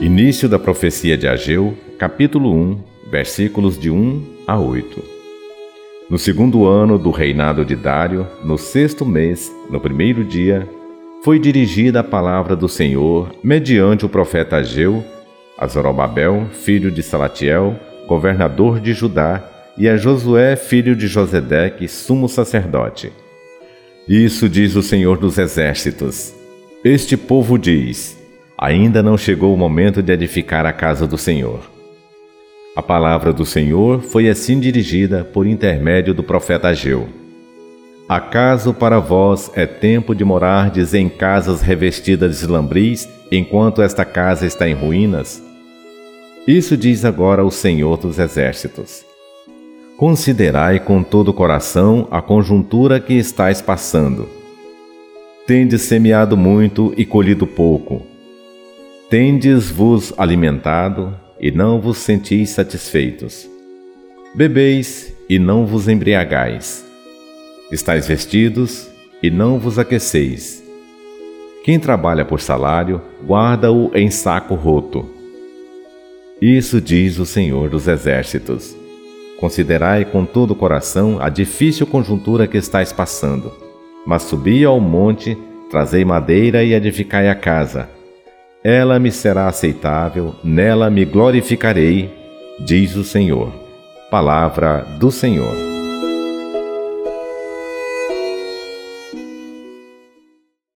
Início da profecia de Ageu, capítulo 1, versículos de 1 a 8. No segundo ano do reinado de Dário, no sexto mês, no primeiro dia, foi dirigida a palavra do Senhor mediante o profeta Ageu a Zorobabel, filho de Salatiel, governador de Judá, e a Josué, filho de Josedeque, sumo sacerdote. Isso diz o Senhor dos Exércitos. Este povo diz: Ainda não chegou o momento de edificar a casa do Senhor. A palavra do Senhor foi assim dirigida por intermédio do profeta Ageu. Acaso para vós é tempo de morardes em casas revestidas de lambris, enquanto esta casa está em ruínas? Isso diz agora o Senhor dos Exércitos. Considerai com todo o coração a conjuntura que estáis passando. Tendes semeado muito e colhido pouco Tendes-vos alimentado e não vos sentis satisfeitos. Bebeis e não vos embriagais. Estais vestidos e não vos aqueceis. Quem trabalha por salário, guarda-o em saco roto. Isso diz o Senhor dos Exércitos. Considerai com todo o coração a difícil conjuntura que estáis passando. Mas subi ao monte, trazei madeira e edificai a casa ela me será aceitável, nela me glorificarei, diz o Senhor. Palavra do Senhor.